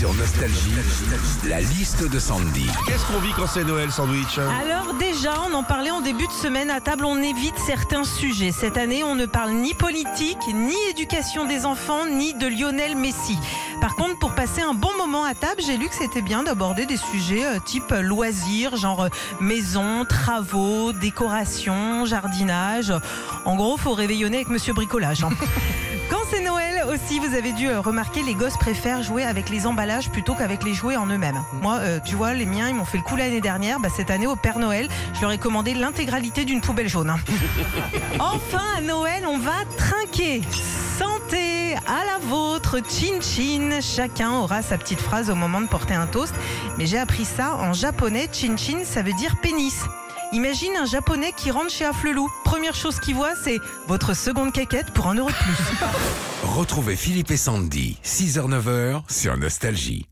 Sur Nostalgie, la liste de Sandy. Qu'est-ce qu'on vit quand c'est Noël, sandwich? Alors déjà, on en parlait en début de semaine à table, on évite certains sujets. Cette année, on ne parle ni politique, ni éducation des enfants, ni de Lionel Messi. Par contre, pour passer un bon moment à table, j'ai lu que c'était bien d'aborder des sujets euh, type loisirs, genre euh, maison, travaux, décoration, jardinage. En gros, faut réveillonner avec Monsieur Bricolage. hein. C'est Noël aussi, vous avez dû euh, remarquer, les gosses préfèrent jouer avec les emballages plutôt qu'avec les jouets en eux-mêmes. Moi, euh, tu vois, les miens, ils m'ont fait le coup l'année dernière. Bah, cette année, au Père Noël, je leur ai commandé l'intégralité d'une poubelle jaune. enfin, à Noël, on va trinquer. Santé à la vôtre, chin chin. Chacun aura sa petite phrase au moment de porter un toast. Mais j'ai appris ça en japonais. Chin chin, ça veut dire pénis. Imagine un japonais qui rentre chez Afflelou. Première chose qu'il voit, c'est votre seconde quéquette pour un euro de plus. Retrouvez Philippe et Sandy, 6h-9h sur Nostalgie.